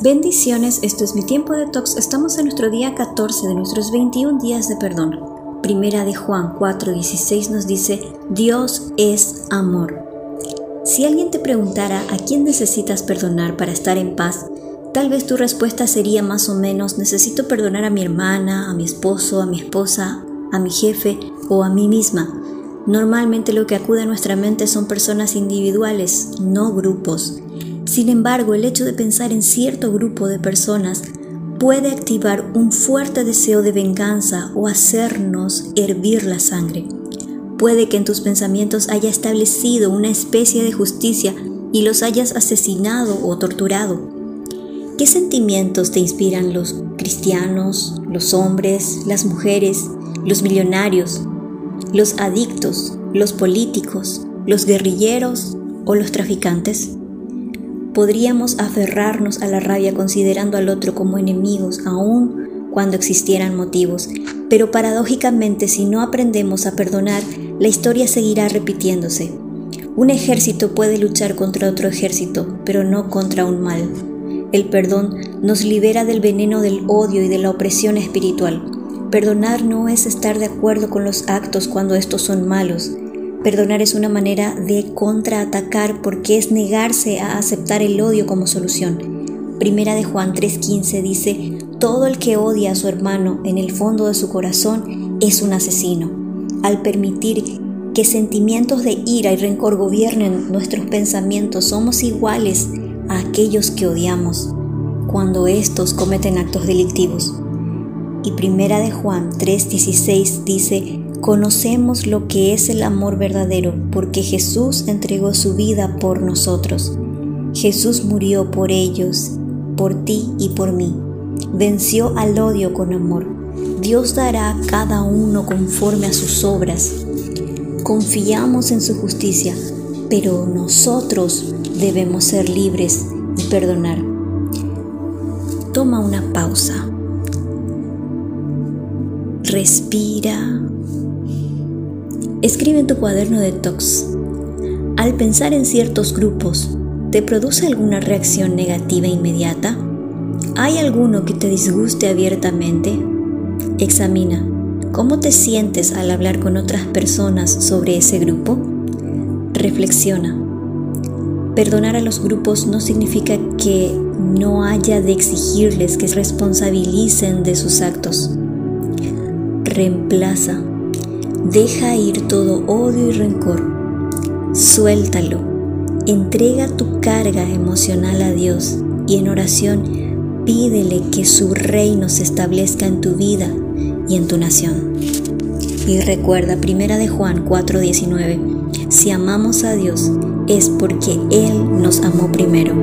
Bendiciones, esto es mi tiempo de tox. Estamos en nuestro día 14 de nuestros 21 días de perdón. Primera de Juan 4:16 nos dice, Dios es amor. Si alguien te preguntara a quién necesitas perdonar para estar en paz, tal vez tu respuesta sería más o menos, necesito perdonar a mi hermana, a mi esposo, a mi esposa, a mi jefe o a mí misma. Normalmente lo que acude a nuestra mente son personas individuales, no grupos. Sin embargo, el hecho de pensar en cierto grupo de personas puede activar un fuerte deseo de venganza o hacernos hervir la sangre. Puede que en tus pensamientos haya establecido una especie de justicia y los hayas asesinado o torturado. ¿Qué sentimientos te inspiran los cristianos, los hombres, las mujeres, los millonarios, los adictos, los políticos, los guerrilleros o los traficantes? Podríamos aferrarnos a la rabia considerando al otro como enemigos aun cuando existieran motivos, pero paradójicamente si no aprendemos a perdonar, la historia seguirá repitiéndose. Un ejército puede luchar contra otro ejército, pero no contra un mal. El perdón nos libera del veneno del odio y de la opresión espiritual. Perdonar no es estar de acuerdo con los actos cuando estos son malos, Perdonar es una manera de contraatacar porque es negarse a aceptar el odio como solución. Primera de Juan 3:15 dice, todo el que odia a su hermano en el fondo de su corazón es un asesino. Al permitir que sentimientos de ira y rencor gobiernen nuestros pensamientos, somos iguales a aquellos que odiamos cuando estos cometen actos delictivos. Y Primera de Juan 3:16 dice, Conocemos lo que es el amor verdadero porque Jesús entregó su vida por nosotros. Jesús murió por ellos, por ti y por mí. Venció al odio con amor. Dios dará a cada uno conforme a sus obras. Confiamos en su justicia, pero nosotros debemos ser libres y perdonar. Toma una pausa. Respira Escribe en tu cuaderno de tox. Al pensar en ciertos grupos, ¿te produce alguna reacción negativa inmediata? ¿Hay alguno que te disguste abiertamente? Examina cómo te sientes al hablar con otras personas sobre ese grupo. Reflexiona. Perdonar a los grupos no significa que no haya de exigirles que se responsabilicen de sus actos. Reemplaza Deja ir todo odio y rencor. Suéltalo. Entrega tu carga emocional a Dios y en oración pídele que su reino se establezca en tu vida y en tu nación. Y recuerda, primera de Juan 4:19, si amamos a Dios es porque Él nos amó primero.